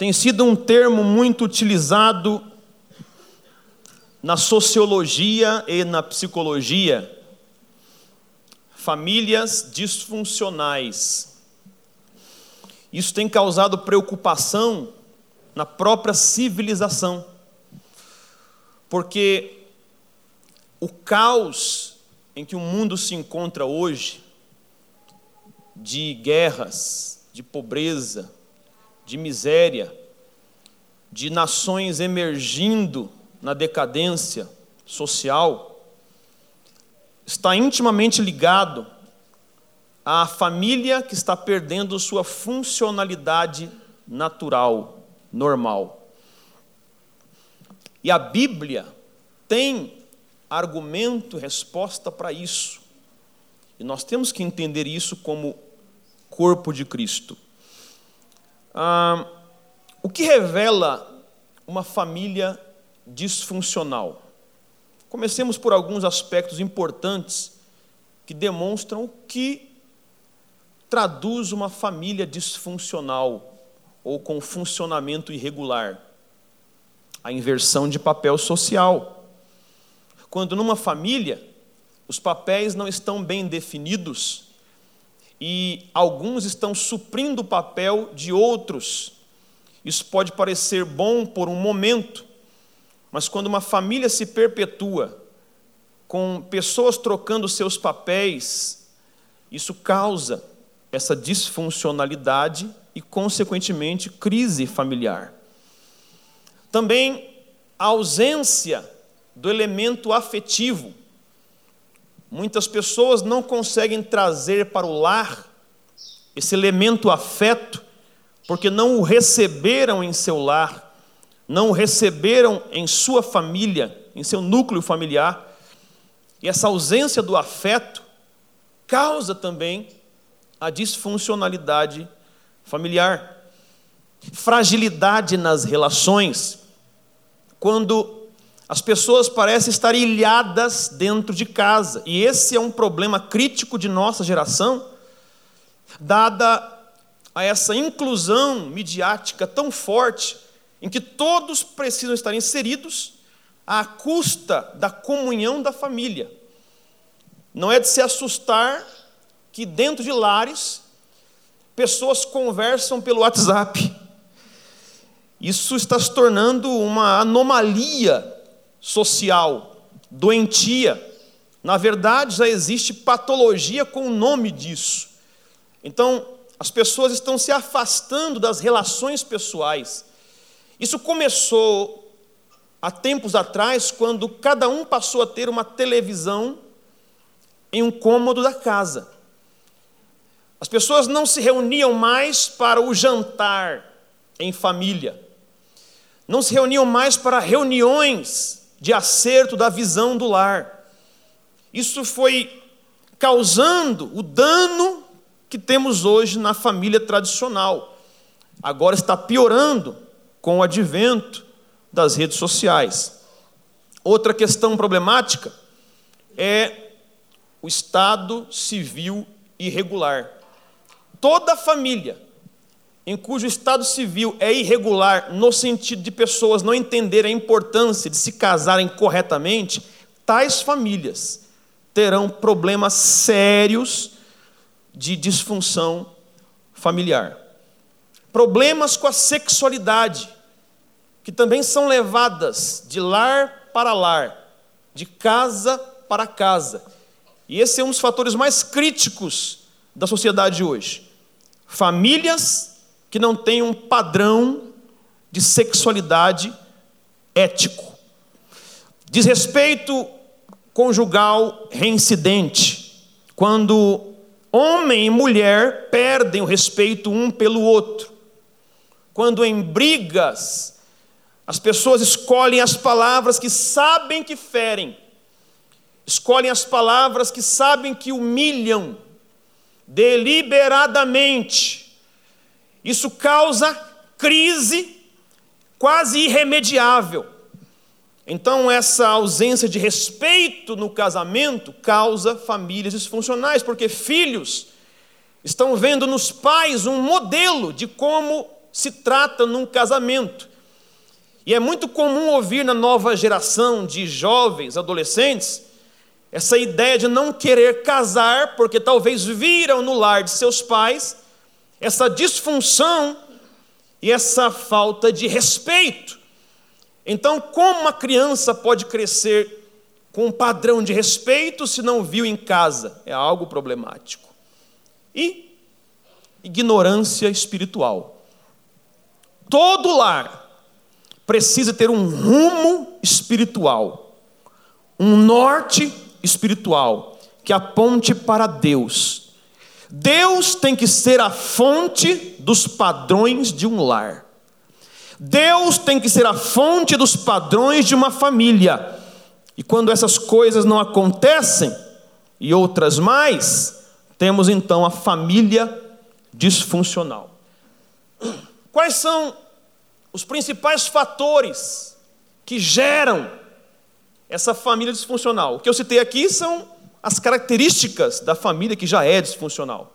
tem sido um termo muito utilizado na sociologia e na psicologia. Famílias disfuncionais. Isso tem causado preocupação na própria civilização, porque o caos em que o mundo se encontra hoje, de guerras, de pobreza, de miséria, de nações emergindo na decadência social, está intimamente ligado à família que está perdendo sua funcionalidade natural, normal. E a Bíblia tem argumento, resposta para isso. E nós temos que entender isso como corpo de Cristo. Ah, o que revela uma família disfuncional? Comecemos por alguns aspectos importantes que demonstram o que traduz uma família disfuncional ou com funcionamento irregular. A inversão de papel social. Quando numa família os papéis não estão bem definidos e alguns estão suprindo o papel de outros. Isso pode parecer bom por um momento, mas quando uma família se perpetua com pessoas trocando seus papéis, isso causa essa disfuncionalidade e, consequentemente, crise familiar. Também a ausência do elemento afetivo. Muitas pessoas não conseguem trazer para o lar esse elemento afeto, porque não o receberam em seu lar, não o receberam em sua família, em seu núcleo familiar. E essa ausência do afeto causa também a disfuncionalidade familiar, fragilidade nas relações. Quando as pessoas parecem estar ilhadas dentro de casa, e esse é um problema crítico de nossa geração, dada a essa inclusão midiática tão forte, em que todos precisam estar inseridos à custa da comunhão da família. Não é de se assustar que dentro de lares pessoas conversam pelo WhatsApp. Isso está se tornando uma anomalia social, doentia. Na verdade, já existe patologia com o nome disso. Então, as pessoas estão se afastando das relações pessoais. Isso começou há tempos atrás, quando cada um passou a ter uma televisão em um cômodo da casa. As pessoas não se reuniam mais para o jantar em família, não se reuniam mais para reuniões de acerto da visão do lar. Isso foi causando o dano que temos hoje na família tradicional. Agora está piorando com o advento das redes sociais. Outra questão problemática é o estado civil irregular. Toda família em cujo estado civil é irregular, no sentido de pessoas não entenderem a importância de se casarem corretamente, tais famílias terão problemas sérios de disfunção familiar. Problemas com a sexualidade, que também são levadas de lar para lar, de casa para casa. E esse é um dos fatores mais críticos da sociedade hoje. Famílias que não tem um padrão de sexualidade ético. Desrespeito conjugal reincidente, quando homem e mulher perdem o respeito um pelo outro. Quando em brigas as pessoas escolhem as palavras que sabem que ferem, escolhem as palavras que sabem que humilham, deliberadamente, isso causa crise quase irremediável. Então, essa ausência de respeito no casamento causa famílias disfuncionais, porque filhos estão vendo nos pais um modelo de como se trata num casamento. E é muito comum ouvir na nova geração de jovens, adolescentes, essa ideia de não querer casar, porque talvez viram no lar de seus pais essa disfunção e essa falta de respeito. Então, como uma criança pode crescer com um padrão de respeito se não viu em casa? É algo problemático. E ignorância espiritual. Todo lar precisa ter um rumo espiritual, um norte espiritual que aponte para Deus. Deus tem que ser a fonte dos padrões de um lar. Deus tem que ser a fonte dos padrões de uma família. E quando essas coisas não acontecem, e outras mais, temos então a família disfuncional. Quais são os principais fatores que geram essa família disfuncional? O que eu citei aqui são as características da família que já é disfuncional.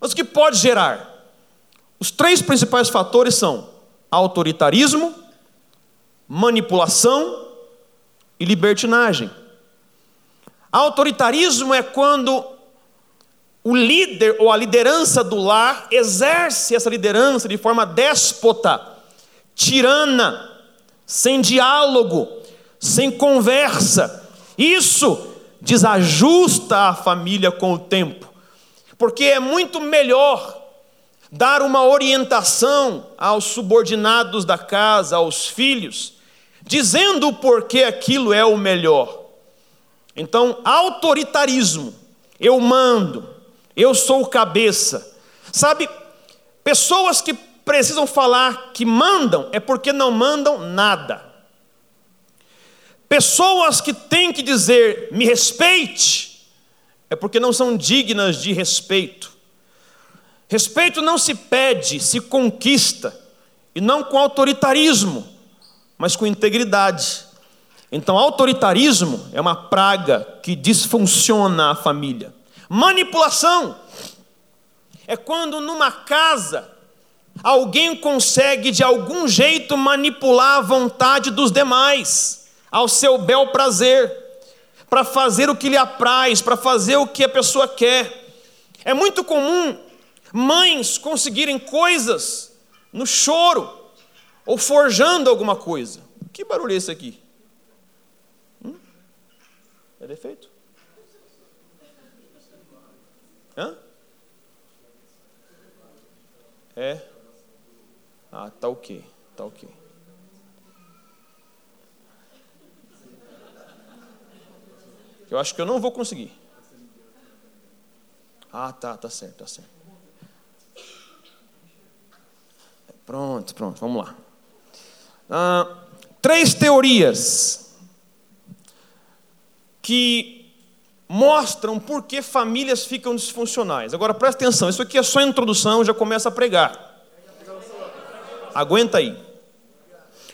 Mas o que pode gerar? Os três principais fatores são autoritarismo, manipulação e libertinagem. Autoritarismo é quando o líder ou a liderança do lar exerce essa liderança de forma déspota, tirana, sem diálogo, sem conversa. Isso desajusta a família com o tempo, porque é muito melhor dar uma orientação aos subordinados da casa, aos filhos, dizendo o porquê aquilo é o melhor. Então, autoritarismo, eu mando, eu sou o cabeça. Sabe, pessoas que precisam falar que mandam é porque não mandam nada. Pessoas que têm que dizer me respeite é porque não são dignas de respeito. Respeito não se pede, se conquista, e não com autoritarismo, mas com integridade. Então, autoritarismo é uma praga que disfunciona a família. Manipulação é quando numa casa alguém consegue de algum jeito manipular a vontade dos demais, ao seu bel prazer, para fazer o que lhe apraz, para fazer o que a pessoa quer. É muito comum mães conseguirem coisas no choro ou forjando alguma coisa. Que barulho é esse aqui? Hum? É defeito? Hã? É? Ah, tá ok, tá ok. Eu acho que eu não vou conseguir. Ah, tá, tá certo, tá certo. Pronto, pronto, vamos lá. Ah, três teorias que mostram por que famílias ficam disfuncionais. Agora presta atenção, isso aqui é só introdução, já começa a pregar. Aguenta aí.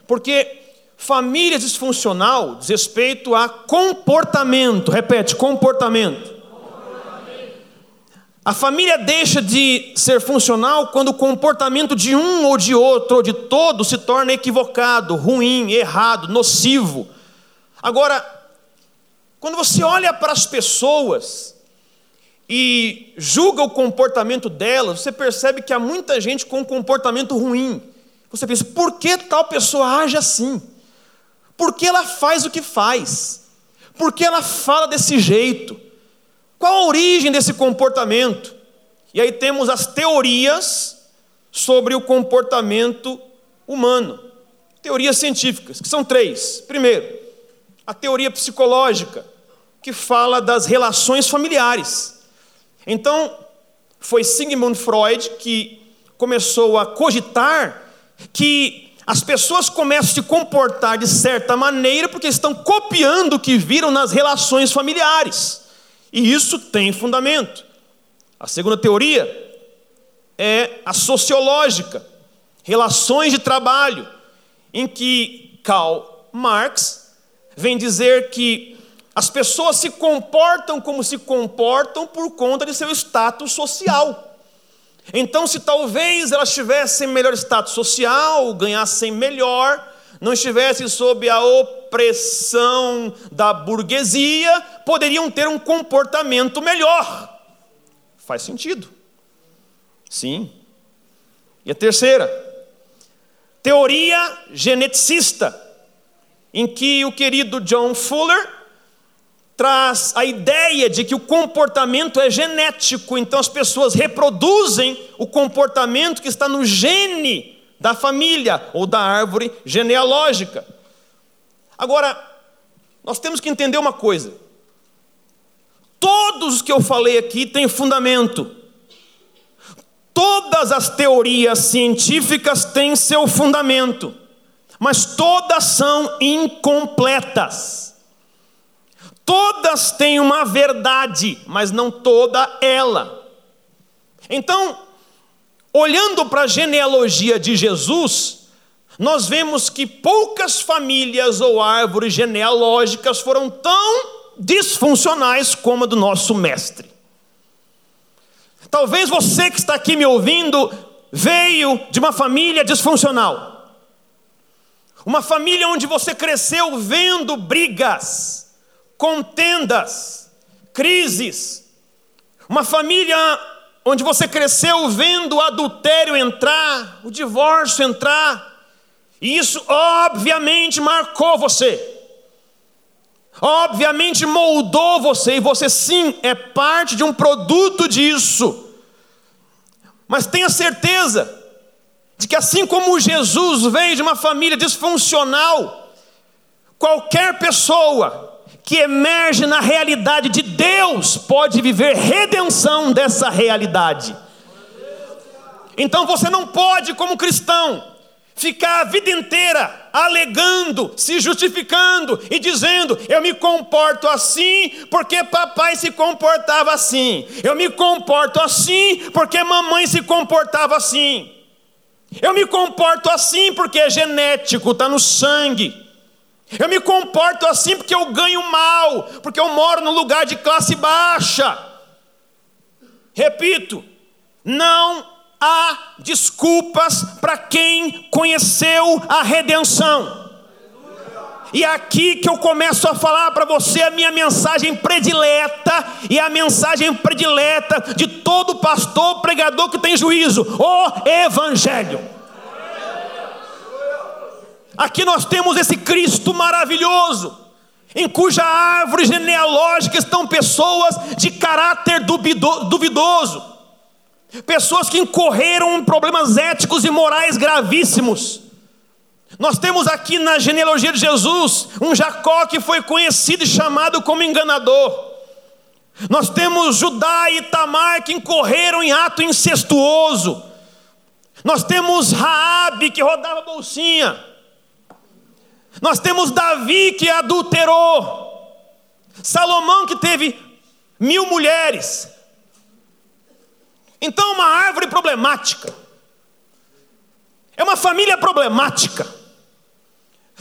Porque família disfuncional diz respeito a comportamento. Repete, comportamento. A família deixa de ser funcional quando o comportamento de um ou de outro ou de todos se torna equivocado, ruim, errado, nocivo. Agora, quando você olha para as pessoas e julga o comportamento delas, você percebe que há muita gente com um comportamento ruim. Você pensa, por que tal pessoa age assim? Por que ela faz o que faz? Por que ela fala desse jeito? Qual a origem desse comportamento? E aí temos as teorias sobre o comportamento humano. Teorias científicas, que são três. Primeiro, a teoria psicológica, que fala das relações familiares. Então, foi Sigmund Freud que começou a cogitar que as pessoas começam a se comportar de certa maneira porque estão copiando o que viram nas relações familiares. E isso tem fundamento. A segunda teoria é a sociológica, relações de trabalho, em que Karl Marx vem dizer que as pessoas se comportam como se comportam por conta de seu status social. Então, se talvez elas tivessem melhor status social, ganhassem melhor, não estivessem sob a opressão da burguesia, poderiam ter um comportamento melhor. Faz sentido. Sim. E a terceira, teoria geneticista, em que o querido John Fuller traz a ideia de que o comportamento é genético, então as pessoas reproduzem o comportamento que está no gene da família ou da árvore genealógica. Agora, nós temos que entender uma coisa: todos os que eu falei aqui têm fundamento. Todas as teorias científicas têm seu fundamento, mas todas são incompletas. Todas têm uma verdade, mas não toda ela. Então, olhando para a genealogia de Jesus, nós vemos que poucas famílias ou árvores genealógicas foram tão disfuncionais como a do nosso mestre. Talvez você que está aqui me ouvindo veio de uma família disfuncional. Uma família onde você cresceu vendo brigas, contendas, crises. Uma família onde você cresceu vendo o adultério entrar, o divórcio entrar, e isso obviamente marcou você. Obviamente moldou você, e você sim é parte de um produto disso. Mas tenha certeza de que assim como Jesus veio de uma família disfuncional, qualquer pessoa que emerge na realidade de Deus pode viver redenção dessa realidade. Então você não pode, como cristão, ficar a vida inteira alegando, se justificando e dizendo: eu me comporto assim porque papai se comportava assim, eu me comporto assim porque mamãe se comportava assim, eu me comporto assim porque é genético, está no sangue. Eu me comporto assim porque eu ganho mal, porque eu moro num lugar de classe baixa. Repito, não há desculpas para quem conheceu a redenção. E é aqui que eu começo a falar para você a minha mensagem predileta e a mensagem predileta de todo pastor, pregador que tem juízo: o Evangelho. Aqui nós temos esse Cristo maravilhoso, em cuja árvore genealógica estão pessoas de caráter duvidoso, pessoas que incorreram em problemas éticos e morais gravíssimos. Nós temos aqui na genealogia de Jesus um Jacó que foi conhecido e chamado como enganador. Nós temos Judá e Tamar que incorreram em ato incestuoso. Nós temos Raabe que rodava bolsinha. Nós temos Davi que adulterou, Salomão que teve mil mulheres. Então, uma árvore problemática, é uma família problemática.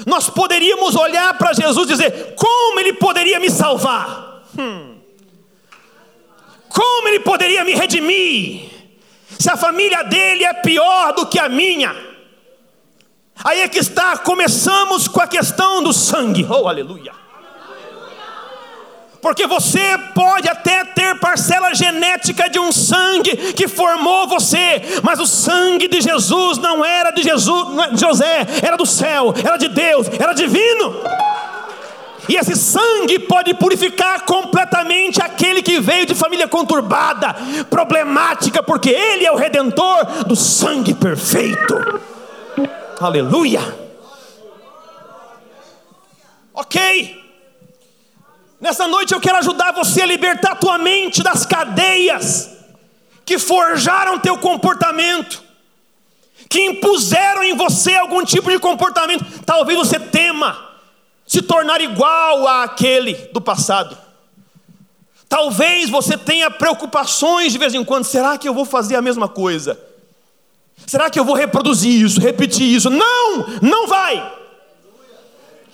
Nós poderíamos olhar para Jesus e dizer: como ele poderia me salvar? Hum. Como ele poderia me redimir? Se a família dele é pior do que a minha. Aí é que está, começamos com a questão do sangue. Oh, aleluia. Porque você pode até ter parcela genética de um sangue que formou você, mas o sangue de Jesus não era de Jesus, de José, era do céu, era de Deus, era divino. E esse sangue pode purificar completamente aquele que veio de família conturbada, problemática, porque ele é o redentor do sangue perfeito. Aleluia. Ok. Nessa noite eu quero ajudar você a libertar tua mente das cadeias que forjaram teu comportamento, que impuseram em você algum tipo de comportamento. Talvez você tema se tornar igual àquele do passado. Talvez você tenha preocupações de vez em quando: será que eu vou fazer a mesma coisa? Será que eu vou reproduzir isso, repetir isso? Não, não vai.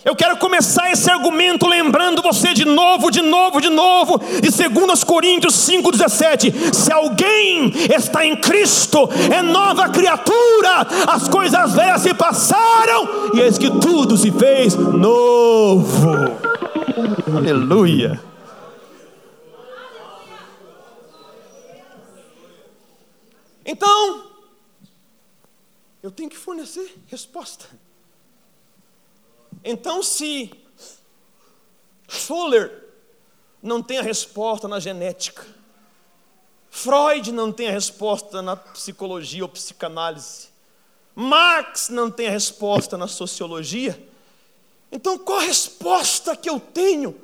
Eu quero começar esse argumento lembrando você de novo, de novo, de novo, de 2 Coríntios 5,17: se alguém está em Cristo, é nova criatura, as coisas velhas se passaram, e eis que tudo se fez novo. Aleluia. Então, eu tenho que fornecer resposta. Então, se Fuller não tem a resposta na genética, Freud não tem a resposta na psicologia ou psicanálise, Marx não tem a resposta na sociologia, então qual a resposta que eu tenho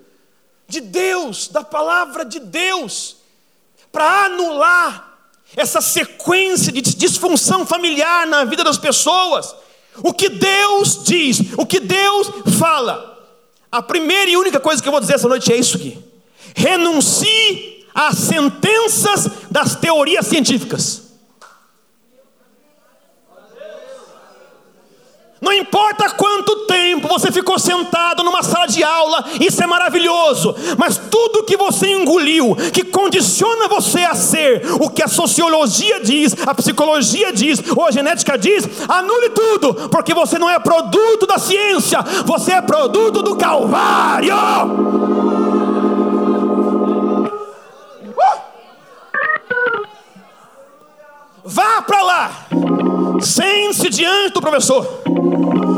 de Deus, da palavra de Deus, para anular essa sequência de disfunção familiar na vida das pessoas? O que Deus diz, o que Deus fala. A primeira e única coisa que eu vou dizer essa noite é isso aqui: renuncie às sentenças das teorias científicas. Não importa quanto tempo você ficou sentado numa sala de aula, isso é maravilhoso, mas tudo que você engoliu, que condiciona você a ser o que a sociologia diz, a psicologia diz, ou a genética diz, anule tudo, porque você não é produto da ciência, você é produto do Calvário. Uh! Vá para lá, sente-se diante do professor.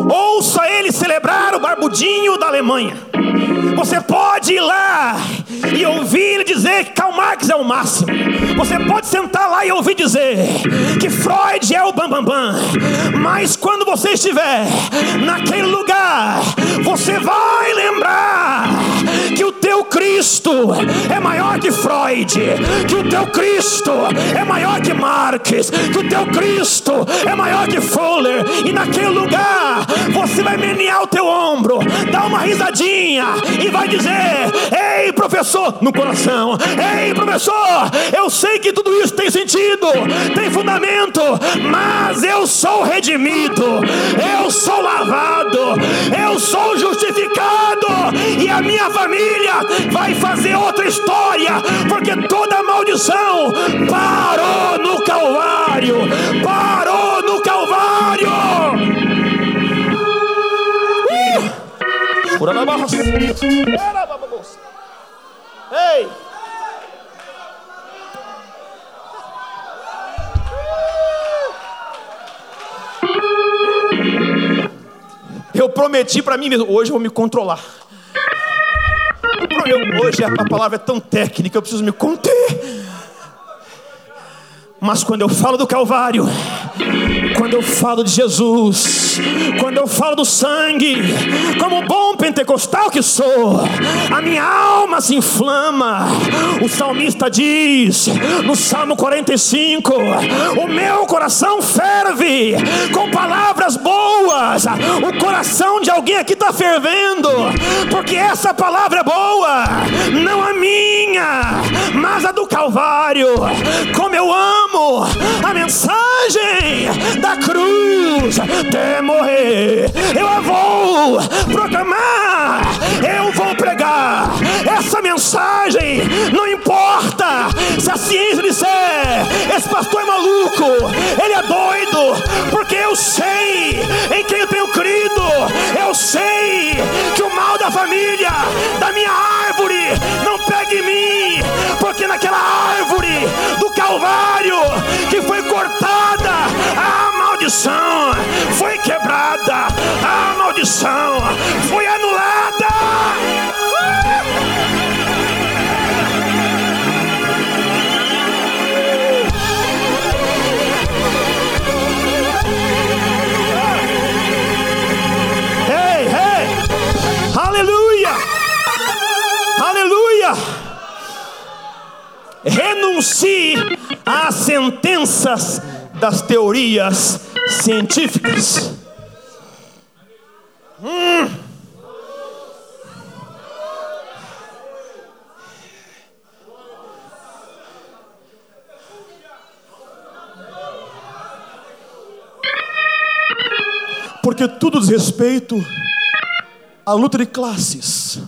Ouça ele celebrar o barbudinho da Alemanha. Você pode ir lá e ouvir dizer que Karl Marx é o máximo. Você pode sentar lá e ouvir dizer que Freud é o bambambam. Bam, bam. Mas quando você estiver naquele lugar, você vai lembrar que o teu Cristo é maior que Freud, que o teu Cristo é maior que Marx, que o teu Cristo é maior que Fuller, e naquele lugar você vai menear o teu ombro, dar uma risadinha e vai dizer: Ei, professor, no coração, ei, professor, eu sei que tudo isso tem sentido, tem fundamento, mas eu sou redimido, eu sou lavado, eu sou justificado, e a minha família vai fazer outra história, porque toda maldição parou no Calvário, parou no Calvário. Ei! Eu prometi para mim mesmo, hoje eu vou me controlar. Eu, hoje a, a palavra é tão técnica, eu preciso me conter. Mas quando eu falo do Calvário, quando eu falo de Jesus, quando eu falo do sangue, como bom pentecostal que sou, a minha alma se inflama. O salmista diz no Salmo 45: O meu coração ferve com palavras boas. O coração de alguém aqui está fervendo, porque essa palavra é boa, não a minha, mas a do Calvário. Como eu amo a mensagem da cruz até morrer. Eu vou proclamar, eu vou pregar essa mensagem. Não importa se a ciência disser, esse pastor é maluco, ele é doido, porque eu sei em quem eu tenho crido. Eu sei que o mal da família, da minha árvore, não pega em mim, porque naquela árvore do Calvário maldição. Foi quebrada, a maldição foi anulada. Ei, aleluia, aleluia. Renuncie às sentenças das teorias científicas. Hum. Porque tudo diz respeito a luta de classes.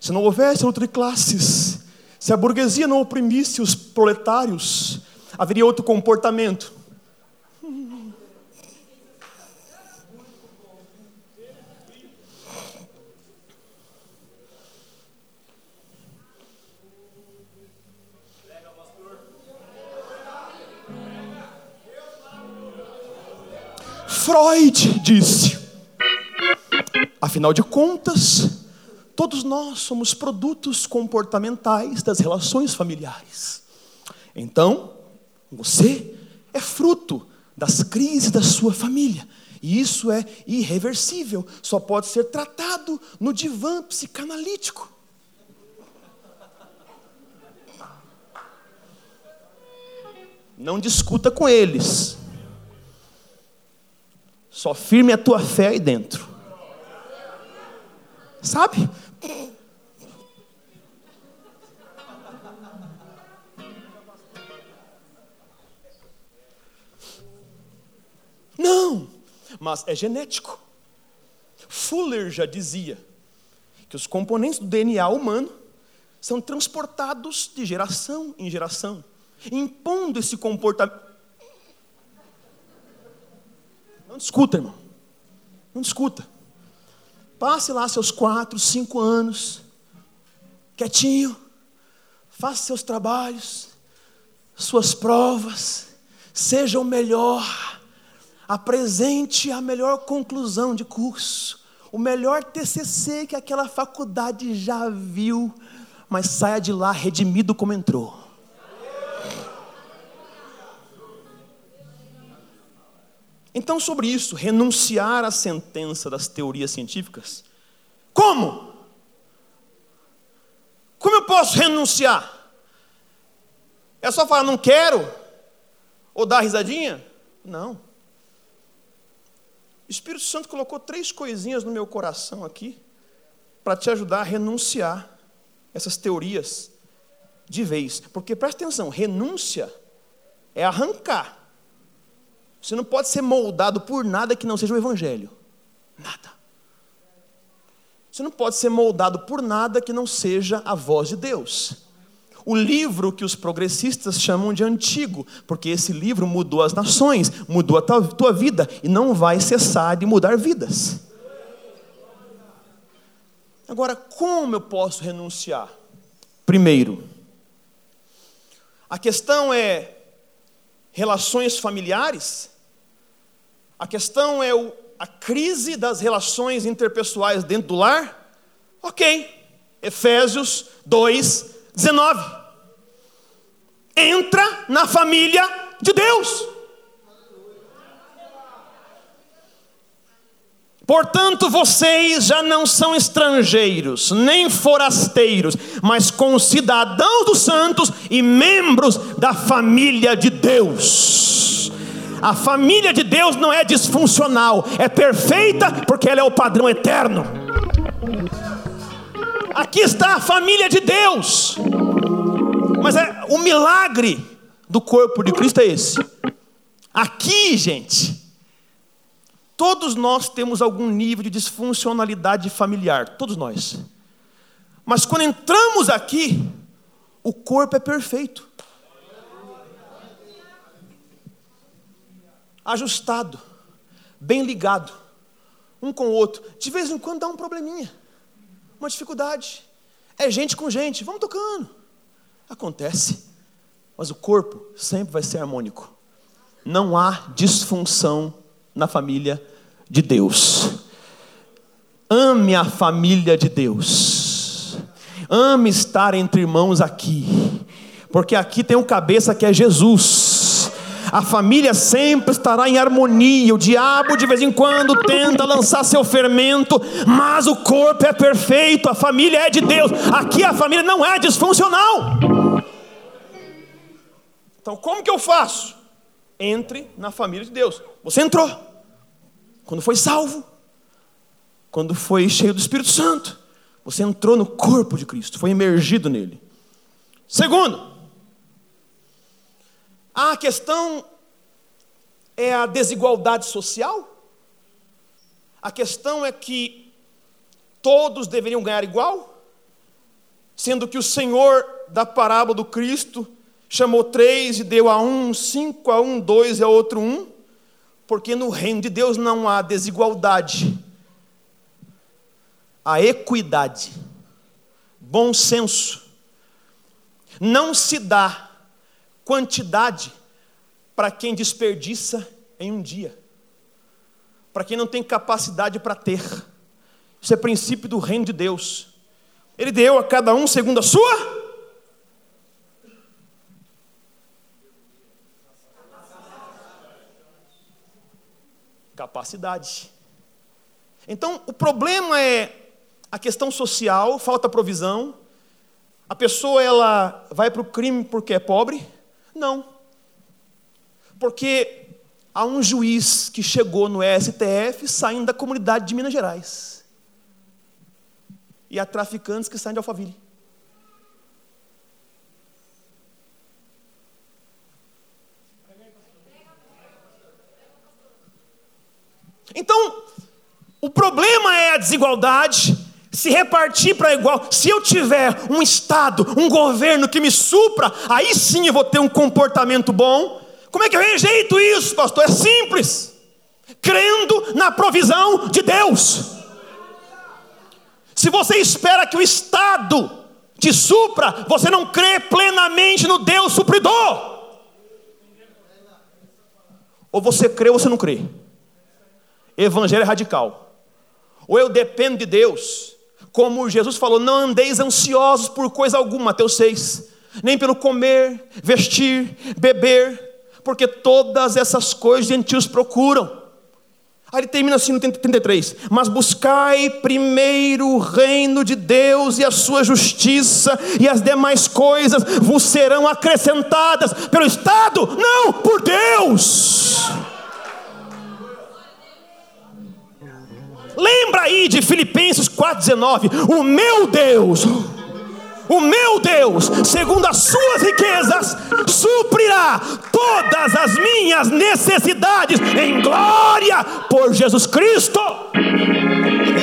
Se não houvesse luta de classes, se a burguesia não oprimisse os proletários, haveria outro comportamento. Disse: afinal de contas, todos nós somos produtos comportamentais das relações familiares. Então, você é fruto das crises da sua família. E isso é irreversível, só pode ser tratado no divã psicanalítico. Não discuta com eles. Só firme a tua fé aí dentro. Sabe? Não, mas é genético. Fuller já dizia que os componentes do DNA humano são transportados de geração em geração, impondo esse comportamento não discuta, irmão. Não discuta. Passe lá seus quatro, cinco anos, quietinho, faça seus trabalhos, suas provas, seja o melhor, apresente a melhor conclusão de curso, o melhor TCC que aquela faculdade já viu, mas saia de lá redimido como entrou. Então, sobre isso, renunciar à sentença das teorias científicas. Como? Como eu posso renunciar? É só falar, não quero? Ou dar risadinha? Não. O Espírito Santo colocou três coisinhas no meu coração aqui, para te ajudar a renunciar essas teorias de vez. Porque presta atenção, renúncia é arrancar. Você não pode ser moldado por nada que não seja o Evangelho. Nada. Você não pode ser moldado por nada que não seja a voz de Deus. O livro que os progressistas chamam de antigo, porque esse livro mudou as nações, mudou a tua, vida e não vai cessar de mudar vidas. Agora, como eu posso renunciar? Primeiro, a questão é relações familiares a questão é o, a crise das relações interpessoais dentro do lar? Ok. Efésios 2, 19. Entra na família de Deus. Portanto, vocês já não são estrangeiros, nem forasteiros, mas concidadãos dos santos e membros da família de Deus. A família de Deus não é disfuncional, é perfeita porque ela é o padrão eterno. Aqui está a família de Deus. Mas é o milagre do corpo de Cristo é esse. Aqui, gente, todos nós temos algum nível de disfuncionalidade familiar, todos nós. Mas quando entramos aqui, o corpo é perfeito. Ajustado, bem ligado, um com o outro. De vez em quando dá um probleminha, uma dificuldade. É gente com gente, vamos tocando. Acontece, mas o corpo sempre vai ser harmônico. Não há disfunção na família de Deus. Ame a família de Deus. Ame estar entre irmãos aqui. Porque aqui tem um cabeça que é Jesus a família sempre estará em harmonia. O diabo de vez em quando tenta lançar seu fermento, mas o corpo é perfeito, a família é de Deus. Aqui a família não é disfuncional. Então, como que eu faço? Entre na família de Deus. Você entrou. Quando foi salvo, quando foi cheio do Espírito Santo, você entrou no corpo de Cristo, foi emergido nele. Segundo, a questão é a desigualdade social? A questão é que todos deveriam ganhar igual? Sendo que o Senhor da parábola do Cristo chamou três e deu a um, cinco a um, dois a outro um, porque no reino de Deus não há desigualdade, há equidade, bom senso. Não se dá quantidade para quem desperdiça em um dia, para quem não tem capacidade para ter. Isso é princípio do reino de Deus. Ele deu a cada um segundo a sua. Capacidade. Então, o problema é a questão social, falta provisão. A pessoa ela vai para o crime porque é pobre? Não. Porque há um juiz que chegou no STF saindo da comunidade de Minas Gerais e a traficantes que saem de Alphaville. Então, o problema é a desigualdade se repartir para igual. Se eu tiver um Estado, um governo que me supra, aí sim eu vou ter um comportamento bom. Como é que eu rejeito isso, pastor? É simples. Crendo na provisão de Deus. Se você espera que o Estado te supra, você não crê plenamente no Deus supridor. Ou você crê ou você não crê. Evangelho é radical. Ou eu dependo de Deus, como Jesus falou: não andeis ansiosos por coisa alguma, Mateus 6, nem pelo comer, vestir, beber, porque todas essas coisas gentios procuram. Aí ele termina assim no 33: Mas buscai primeiro o reino de Deus e a sua justiça, e as demais coisas vos serão acrescentadas pelo Estado, não por Deus. Lembra aí de Filipenses 4,19: O meu Deus o meu Deus, segundo as suas riquezas, suprirá todas as minhas necessidades em glória por Jesus Cristo.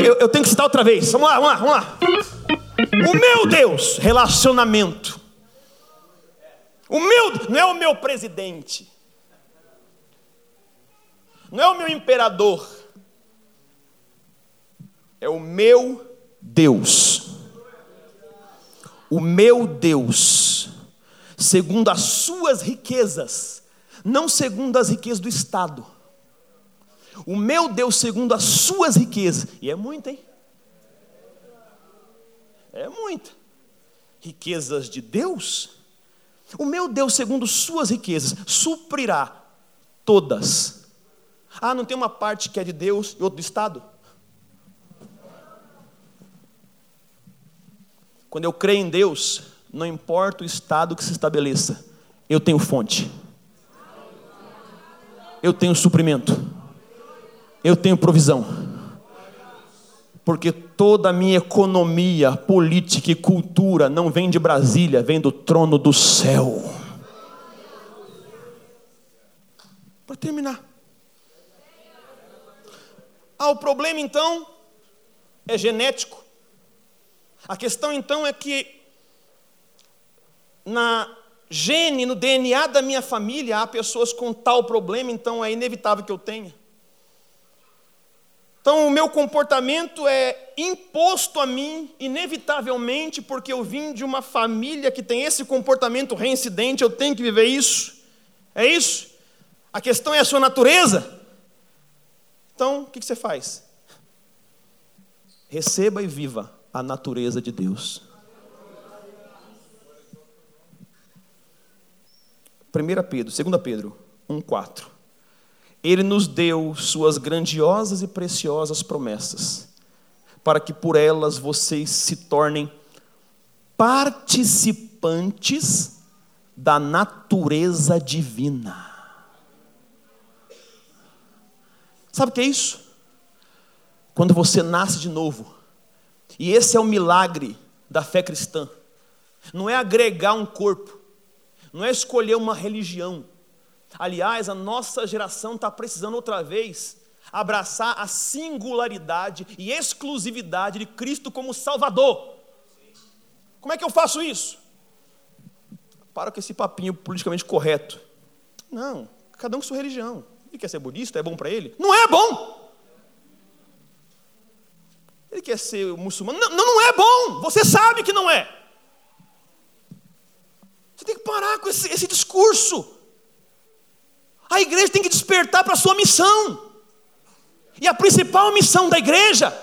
Eu, eu tenho que citar outra vez. Vamos lá, vamos lá, vamos lá. O meu Deus, relacionamento. O meu, não é o meu presidente, não é o meu imperador, é o meu Deus o meu Deus, segundo as suas riquezas, não segundo as riquezas do Estado. O meu Deus, segundo as suas riquezas, e é muito, hein? É muito. Riquezas de Deus, o meu Deus, segundo suas riquezas, suprirá todas. Ah, não tem uma parte que é de Deus e outra do Estado? Quando eu creio em Deus, não importa o estado que se estabeleça, eu tenho fonte, eu tenho suprimento, eu tenho provisão, porque toda a minha economia, política e cultura não vem de Brasília, vem do trono do céu. Para terminar. Ah, o problema então é genético. A questão então é que na gene, no DNA da minha família, há pessoas com tal problema, então é inevitável que eu tenha. Então, o meu comportamento é imposto a mim, inevitavelmente, porque eu vim de uma família que tem esse comportamento reincidente, eu tenho que viver isso. É isso? A questão é a sua natureza. Então, o que você faz? Receba e viva a natureza de Deus. 1 Pedro, 2 Pedro 1,4. Ele nos deu suas grandiosas e preciosas promessas, para que por elas vocês se tornem participantes da natureza divina. Sabe o que é isso? Quando você nasce de novo, e esse é o milagre da fé cristã. Não é agregar um corpo, não é escolher uma religião. Aliás, a nossa geração está precisando outra vez abraçar a singularidade e exclusividade de Cristo como Salvador. Como é que eu faço isso? Para com esse papinho politicamente correto. Não, cada um com sua religião. Ele quer ser budista, é bom para ele? Não é bom. Ele quer ser muçulmano? Não, não é bom. Você sabe que não é. Você tem que parar com esse, esse discurso. A igreja tem que despertar para a sua missão. E a principal missão da igreja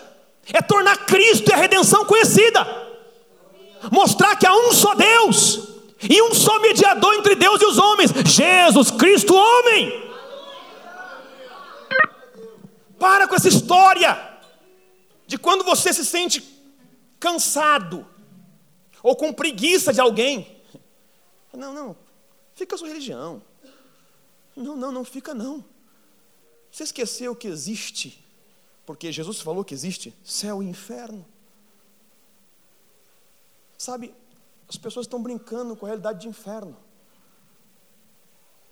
é tornar Cristo e a redenção conhecida. Mostrar que há um só Deus e um só mediador entre Deus e os homens, Jesus Cristo, homem. Para com essa história de quando você se sente cansado ou com preguiça de alguém. Não, não, fica a sua religião. Não, não, não fica não. Você esqueceu que existe, porque Jesus falou que existe céu e inferno. Sabe, as pessoas estão brincando com a realidade de inferno.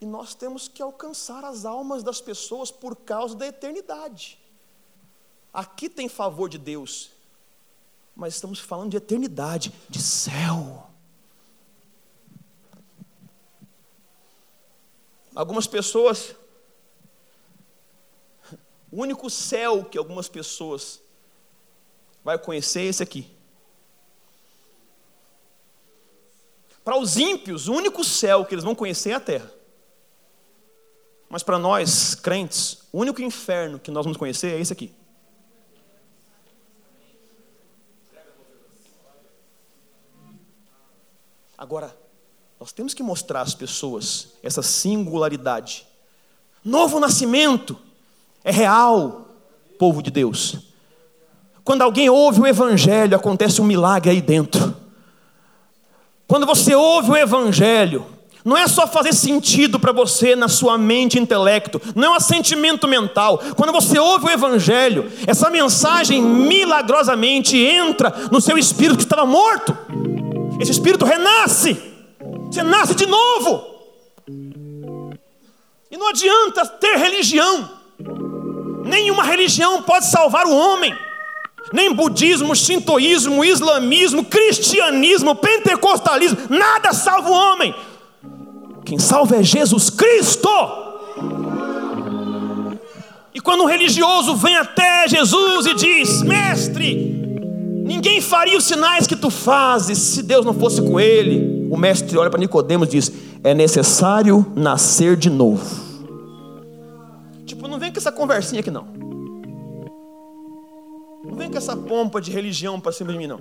E nós temos que alcançar as almas das pessoas por causa da eternidade. Aqui tem favor de Deus, mas estamos falando de eternidade, de céu. Algumas pessoas, o único céu que algumas pessoas vai conhecer é esse aqui. Para os ímpios, o único céu que eles vão conhecer é a terra. Mas para nós, crentes, o único inferno que nós vamos conhecer é esse aqui. Agora, nós temos que mostrar às pessoas essa singularidade. Novo nascimento é real, povo de Deus. Quando alguém ouve o Evangelho, acontece um milagre aí dentro. Quando você ouve o Evangelho, não é só fazer sentido para você na sua mente e intelecto, não é um assentimento mental. Quando você ouve o Evangelho, essa mensagem milagrosamente entra no seu espírito que estava morto. Esse espírito renasce, você nasce de novo. E não adianta ter religião, nenhuma religião pode salvar o homem nem budismo, shintoísmo, islamismo, cristianismo, pentecostalismo, nada salva o homem. Quem salva é Jesus Cristo. E quando um religioso vem até Jesus e diz: Mestre, ninguém faria os sinais que tu fazes se Deus não fosse com ele. O mestre olha para Nicodemos e diz: É necessário nascer de novo. Tipo, não vem com essa conversinha aqui não. Não vem com essa pompa de religião para cima de mim não.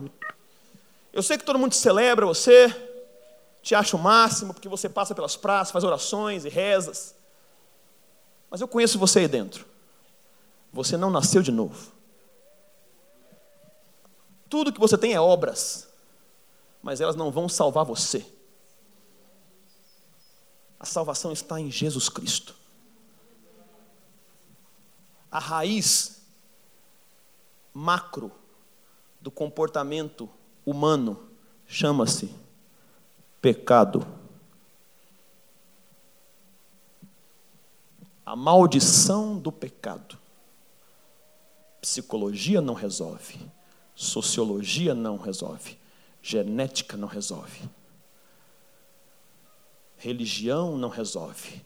Eu sei que todo mundo celebra você, te acha o máximo, porque você passa pelas praças, faz orações e rezas. Mas eu conheço você aí dentro. Você não nasceu de novo. Tudo que você tem é obras, mas elas não vão salvar você. A salvação está em Jesus Cristo. A raiz macro do comportamento humano chama-se pecado. A maldição do pecado. Psicologia não resolve, sociologia não resolve, genética não resolve, religião não resolve,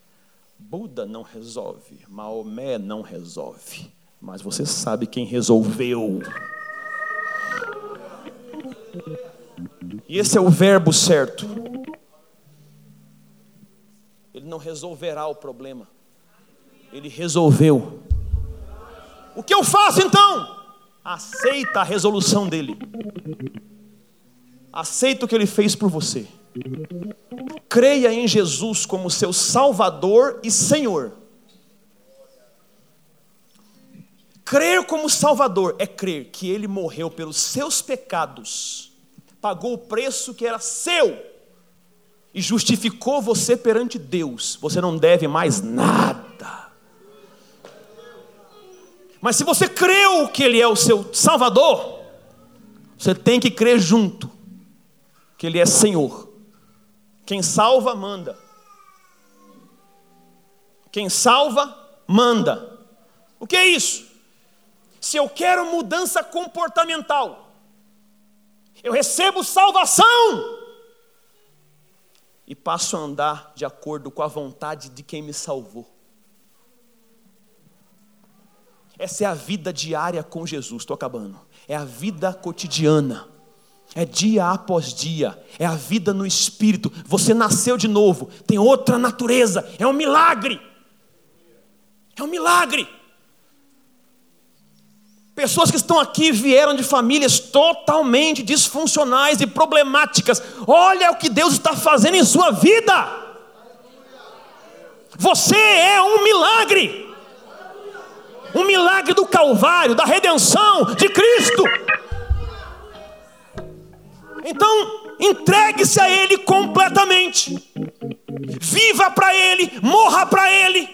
Buda não resolve, Maomé não resolve, mas você sabe quem resolveu. E esse é o verbo certo. Ele não resolverá o problema. Ele resolveu. O que eu faço então? Aceita a resolução dele. Aceita o que ele fez por você. Creia em Jesus como seu Salvador e Senhor. Crer como Salvador é crer que ele morreu pelos seus pecados pagou o preço que era seu e justificou você perante Deus. Você não deve mais nada. Mas se você creu que Ele é o seu Salvador, você tem que crer junto que Ele é Senhor. Quem salva, manda. Quem salva, manda. O que é isso? Se eu quero mudança comportamental, eu recebo salvação e passo a andar de acordo com a vontade de quem me salvou. Essa é a vida diária com Jesus, estou acabando. É a vida cotidiana. É dia após dia, é a vida no espírito. Você nasceu de novo, tem outra natureza, é um milagre. É um milagre. Pessoas que estão aqui vieram de famílias totalmente disfuncionais e problemáticas. Olha o que Deus está fazendo em sua vida. Você é um milagre. Um milagre do Calvário, da redenção de Cristo. Então, entregue-se a Ele completamente. Viva para Ele, morra para Ele.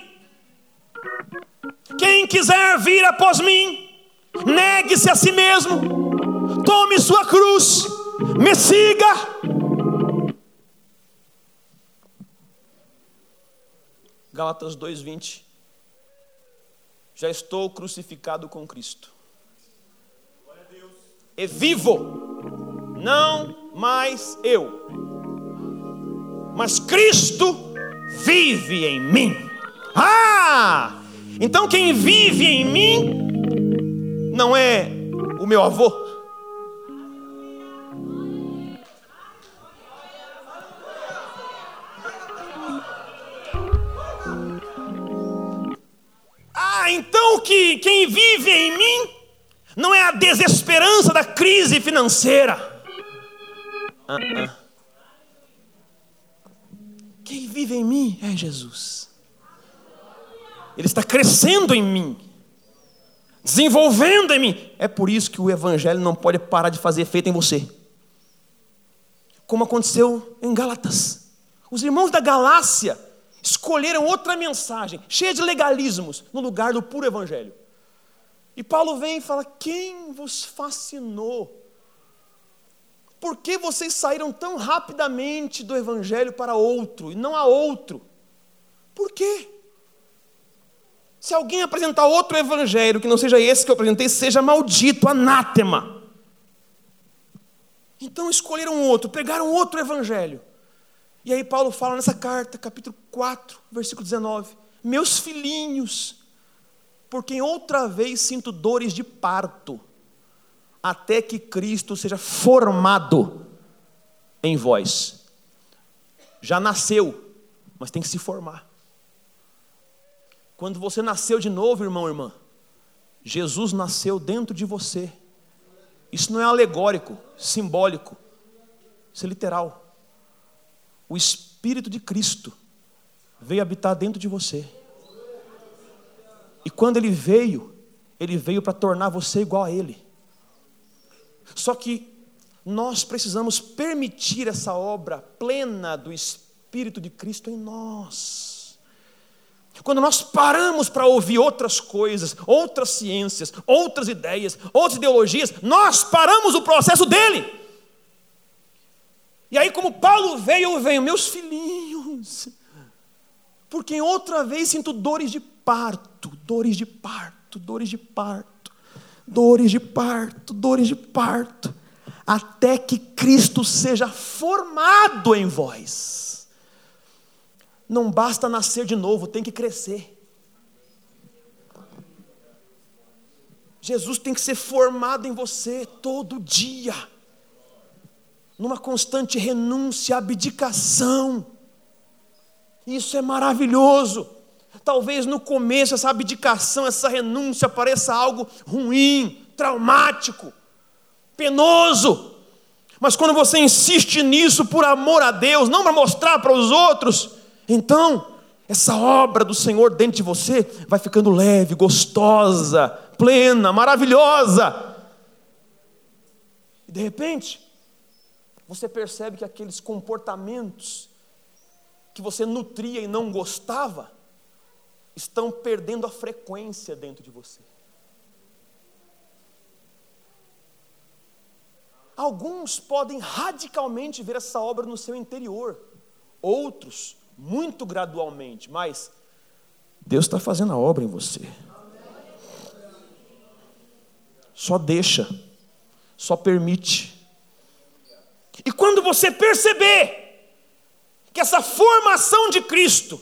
Quem quiser vir após mim, negue-se a si mesmo, tome sua cruz, me siga. Gálatas 2:20 Já estou crucificado com Cristo. E vivo, não mais eu, mas Cristo vive em mim. Ah! Então quem vive em mim não é o meu avô. Que quem vive em mim não é a desesperança da crise financeira. Uh -uh. Quem vive em mim é Jesus. Ele está crescendo em mim desenvolvendo em mim. É por isso que o Evangelho não pode parar de fazer efeito em você. Como aconteceu em Gálatas. Os irmãos da Galácia escolheram outra mensagem, cheia de legalismos, no lugar do puro Evangelho. E Paulo vem e fala: Quem vos fascinou? Por que vocês saíram tão rapidamente do Evangelho para outro e não a outro? Por quê? Se alguém apresentar outro evangelho que não seja esse que eu apresentei, seja maldito, anátema. Então escolheram outro, pegaram outro evangelho. E aí Paulo fala nessa carta, capítulo 4, versículo 19: Meus filhinhos, por quem outra vez sinto dores de parto, até que Cristo seja formado em vós. Já nasceu, mas tem que se formar. Quando você nasceu de novo, irmão, irmã, Jesus nasceu dentro de você. Isso não é alegórico, simbólico, isso é literal. O Espírito de Cristo veio habitar dentro de você. E quando ele veio, ele veio para tornar você igual a ele. Só que nós precisamos permitir essa obra plena do Espírito de Cristo em nós. Quando nós paramos para ouvir outras coisas, outras ciências, outras ideias, outras ideologias, nós paramos o processo dele. E aí, como Paulo veio, eu venho, meus filhinhos, porque outra vez sinto dores de parto, dores de parto, dores de parto, dores de parto, dores de parto, até que Cristo seja formado em vós. Não basta nascer de novo, tem que crescer. Jesus tem que ser formado em você todo dia, numa constante renúncia, abdicação. Isso é maravilhoso. Talvez no começo essa abdicação, essa renúncia pareça algo ruim, traumático, penoso. Mas quando você insiste nisso por amor a Deus, não para mostrar para os outros, então, essa obra do Senhor dentro de você vai ficando leve, gostosa, plena, maravilhosa. E de repente, você percebe que aqueles comportamentos que você nutria e não gostava estão perdendo a frequência dentro de você. Alguns podem radicalmente ver essa obra no seu interior, outros muito gradualmente, mas Deus está fazendo a obra em você. Só deixa, só permite. E quando você perceber que essa formação de Cristo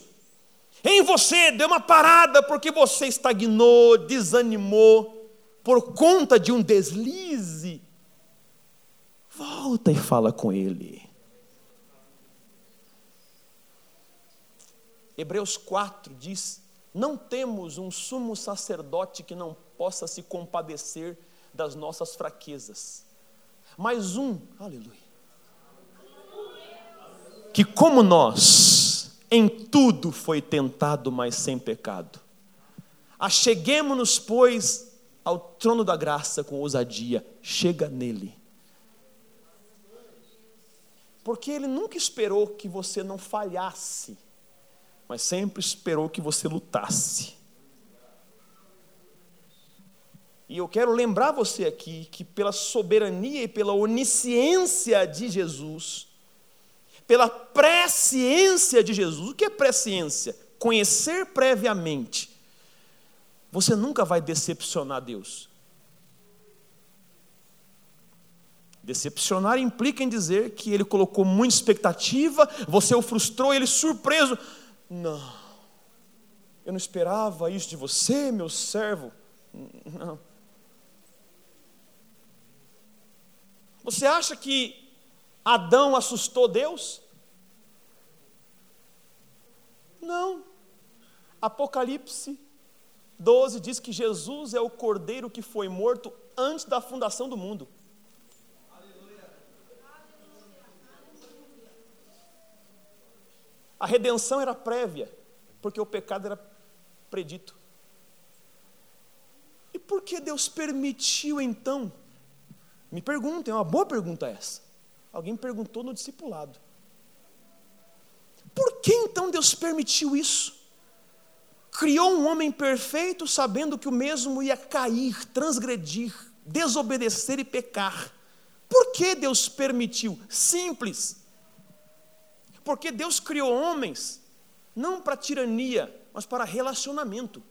em você deu uma parada porque você estagnou, desanimou, por conta de um deslize, volta e fala com Ele. Hebreus 4 diz: Não temos um sumo sacerdote que não possa se compadecer das nossas fraquezas, mas um, aleluia, que como nós, em tudo foi tentado, mas sem pecado. Acheguemos-nos, pois, ao trono da graça com ousadia, chega nele. Porque ele nunca esperou que você não falhasse, mas sempre esperou que você lutasse. E eu quero lembrar você aqui que, pela soberania e pela onisciência de Jesus, pela presciência de Jesus, o que é presciência? Conhecer previamente. Você nunca vai decepcionar Deus. Decepcionar implica em dizer que ele colocou muita expectativa, você o frustrou, ele surpreso. Não, eu não esperava isso de você, meu servo. Não. Você acha que Adão assustou Deus? Não. Apocalipse 12 diz que Jesus é o cordeiro que foi morto antes da fundação do mundo. A redenção era prévia, porque o pecado era predito. E por que Deus permitiu então? Me perguntem, é uma boa pergunta essa. Alguém perguntou no discipulado. Por que então Deus permitiu isso? Criou um homem perfeito, sabendo que o mesmo ia cair, transgredir, desobedecer e pecar. Por que Deus permitiu? Simples. Porque Deus criou homens não para tirania, mas para relacionamento.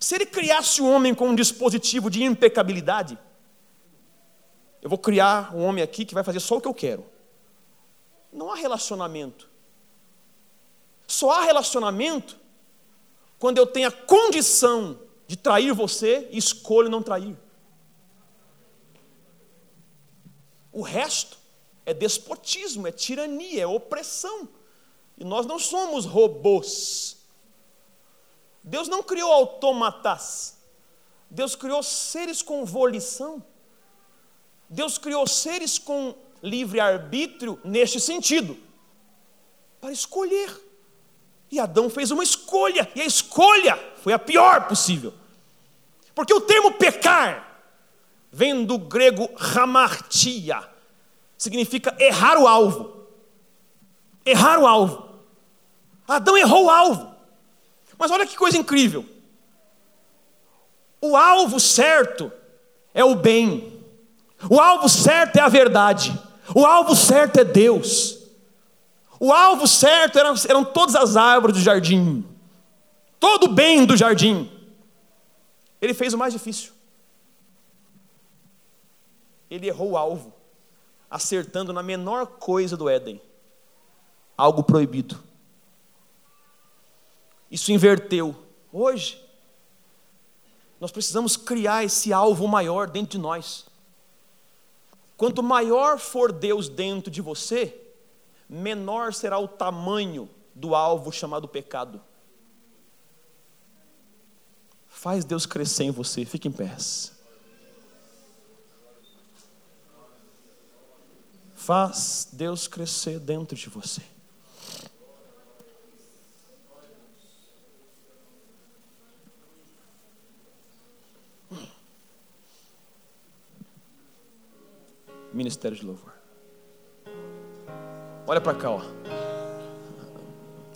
Se ele criasse o homem com um dispositivo de impecabilidade, eu vou criar um homem aqui que vai fazer só o que eu quero. Não há relacionamento. Só há relacionamento quando eu tenho a condição de trair você e escolho não trair. O resto é despotismo, é tirania, é opressão. E nós não somos robôs. Deus não criou automatas. Deus criou seres com volição. Deus criou seres com livre-arbítrio neste sentido, para escolher. E Adão fez uma escolha, e a escolha foi a pior possível. Porque o termo pecar vem do grego hamartia, significa errar o alvo. Errar o alvo. Adão errou o alvo. Mas olha que coisa incrível. O alvo certo é o bem. O alvo certo é a verdade. O alvo certo é Deus. O alvo certo eram, eram todas as árvores do jardim. Todo o bem do jardim. Ele fez o mais difícil. Ele errou o alvo, acertando na menor coisa do Éden algo proibido. Isso inverteu. Hoje, nós precisamos criar esse alvo maior dentro de nós. Quanto maior for Deus dentro de você, menor será o tamanho do alvo chamado pecado. Faz Deus crescer em você, fique em pé. Faz Deus crescer dentro de você. Ministério de Louvor. Olha para cá, ó.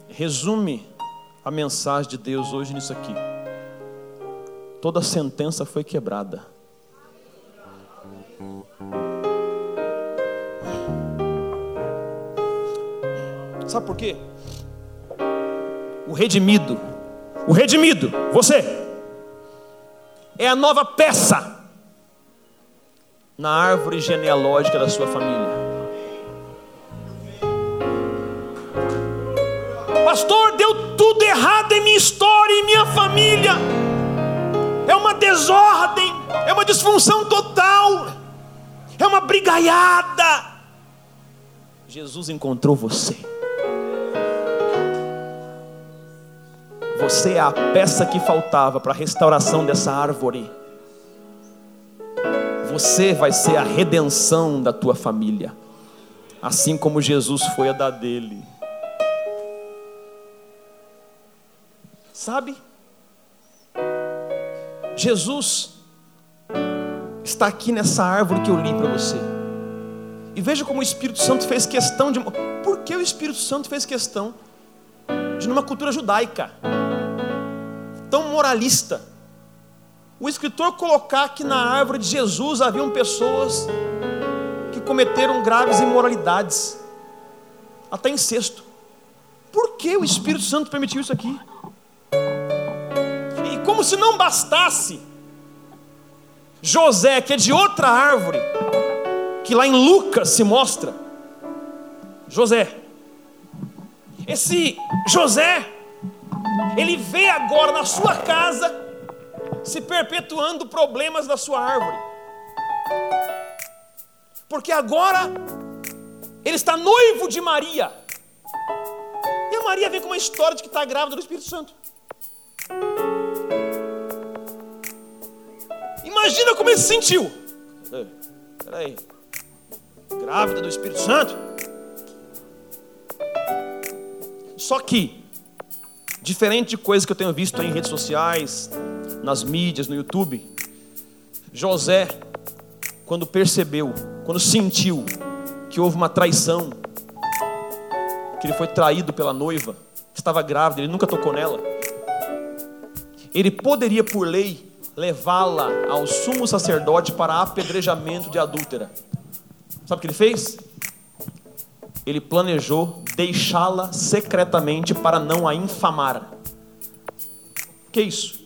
Resume a mensagem de Deus hoje nisso aqui. Toda sentença foi quebrada. Sabe por quê? O redimido, o redimido, você, é a nova peça na árvore genealógica da sua família. Pastor, deu tudo errado em minha história, em minha família. É uma desordem, é uma disfunção total, é uma brigaiada. Jesus encontrou você. Você é a peça que faltava para a restauração dessa árvore. Você vai ser a redenção da tua família, assim como Jesus foi a da dele. Sabe? Jesus está aqui nessa árvore que eu li para você. E veja como o Espírito Santo fez questão de. Por que o Espírito Santo fez questão de, numa cultura judaica, tão moralista, o escritor colocar que na árvore de Jesus haviam pessoas que cometeram graves imoralidades, até incesto. Por que o Espírito Santo permitiu isso aqui? como se não bastasse, José, que é de outra árvore, que lá em Lucas se mostra, José, esse José, ele vê agora na sua casa se perpetuando problemas da sua árvore, porque agora ele está noivo de Maria, e a Maria vem com uma história de que está grávida do Espírito Santo. Imagina como ele se sentiu. Peraí. Grávida do Espírito Santo? Só que, diferente de coisas que eu tenho visto em redes sociais, nas mídias, no YouTube, José, quando percebeu, quando sentiu que houve uma traição, que ele foi traído pela noiva, estava grávida, ele nunca tocou nela, ele poderia, por lei, levá-la ao sumo sacerdote para apedrejamento de adúltera. Sabe o que ele fez? Ele planejou deixá-la secretamente para não a infamar. Que isso?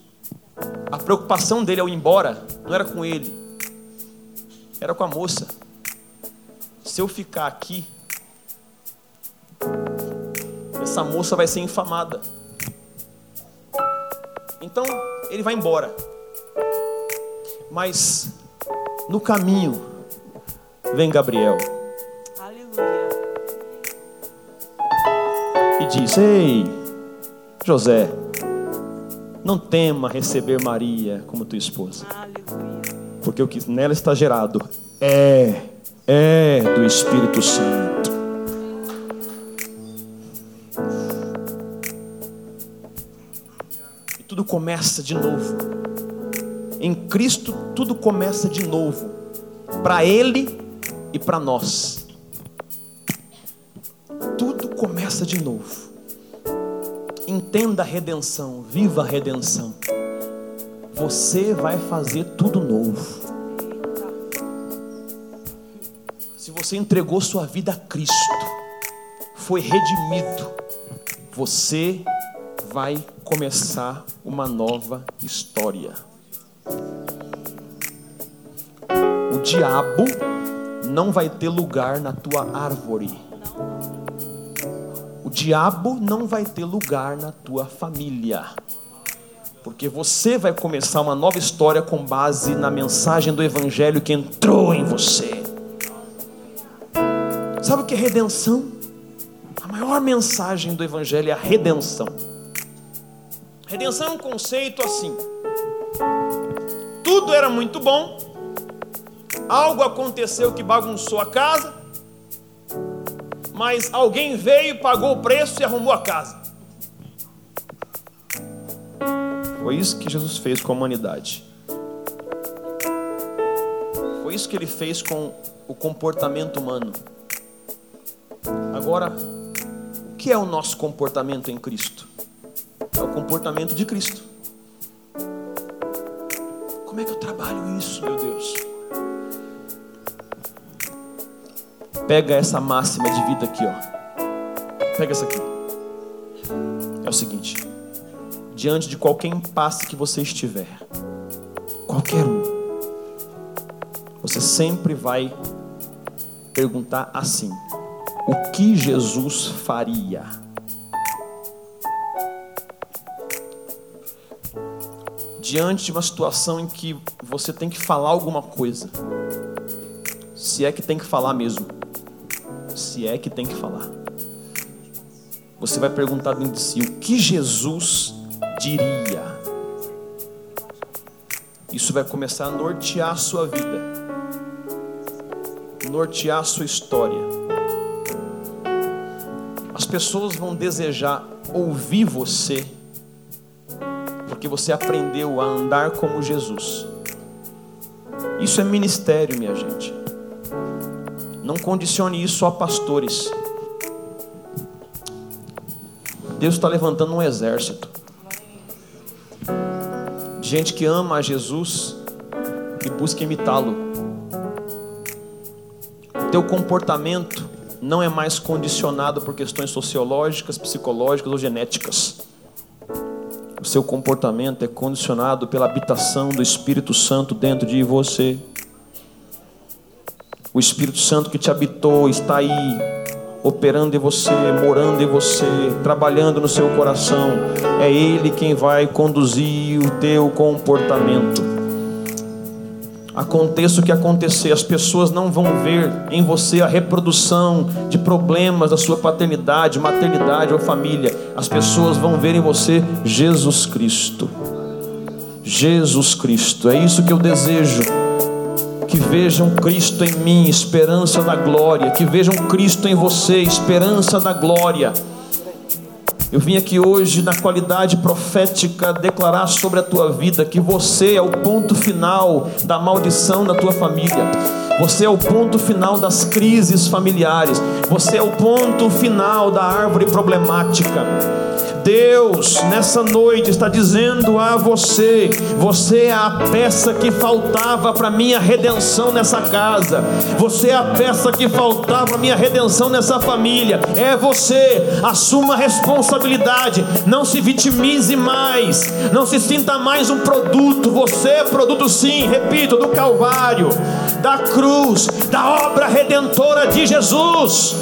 A preocupação dele ao ir embora não era com ele, era com a moça. Se eu ficar aqui, essa moça vai ser infamada. Então ele vai embora. Mas no caminho vem Gabriel. Aleluia. E diz: Ei, José, não tema receber Maria como tua esposa. Porque o que nela está gerado é, é do Espírito Santo. E tudo começa de novo em Cristo tudo começa de novo, para Ele e para nós. Tudo começa de novo. Entenda a redenção, viva a redenção. Você vai fazer tudo novo. Se você entregou sua vida a Cristo, foi redimido, você vai começar uma nova história. O diabo não vai ter lugar na tua árvore. Diabo não vai ter lugar na tua família. Porque você vai começar uma nova história com base na mensagem do Evangelho que entrou em você. Sabe o que é redenção? A maior mensagem do Evangelho é a redenção. Redenção é um conceito assim tudo era muito bom, algo aconteceu que bagunçou a casa, mas alguém veio, pagou o preço e arrumou a casa. Foi isso que Jesus fez com a humanidade. Foi isso que ele fez com o comportamento humano. Agora, o que é o nosso comportamento em Cristo? É o comportamento de Cristo. Como é que eu trabalho isso, meu Deus? Pega essa máxima de vida aqui, ó. Pega essa aqui. É o seguinte: diante de qualquer impasse que você estiver, qualquer um, você sempre vai perguntar assim: o que Jesus faria? Diante de uma situação em que você tem que falar alguma coisa, se é que tem que falar mesmo, se é que tem que falar, você vai perguntar dentro de si: o que Jesus diria? Isso vai começar a nortear a sua vida, nortear a sua história. As pessoas vão desejar ouvir você, porque você aprendeu a andar como Jesus. Isso é ministério, minha gente. Não condicione isso a pastores. Deus está levantando um exército gente que ama a Jesus e busca imitá-lo. Teu comportamento não é mais condicionado por questões sociológicas, psicológicas ou genéticas. O seu comportamento é condicionado pela habitação do Espírito Santo dentro de você. O Espírito Santo que te habitou está aí operando em você, morando em você, trabalhando no seu coração. É Ele quem vai conduzir o teu comportamento. Aconteça o que acontecer, as pessoas não vão ver em você a reprodução de problemas da sua paternidade, maternidade ou família. As pessoas vão ver em você Jesus Cristo. Jesus Cristo, é isso que eu desejo que vejam Cristo em mim, esperança da glória, que vejam Cristo em você, esperança da glória. Eu vim aqui hoje, na qualidade profética, declarar sobre a tua vida que você é o ponto final da maldição da tua família. Você é o ponto final das crises familiares. Você é o ponto final da árvore problemática. Deus nessa noite está dizendo a você: você é a peça que faltava para minha redenção nessa casa, você é a peça que faltava para minha redenção nessa família. É você, assuma responsabilidade, não se vitimize mais, não se sinta mais um produto. Você é produto, sim, repito, do Calvário, da cruz, da obra redentora de Jesus.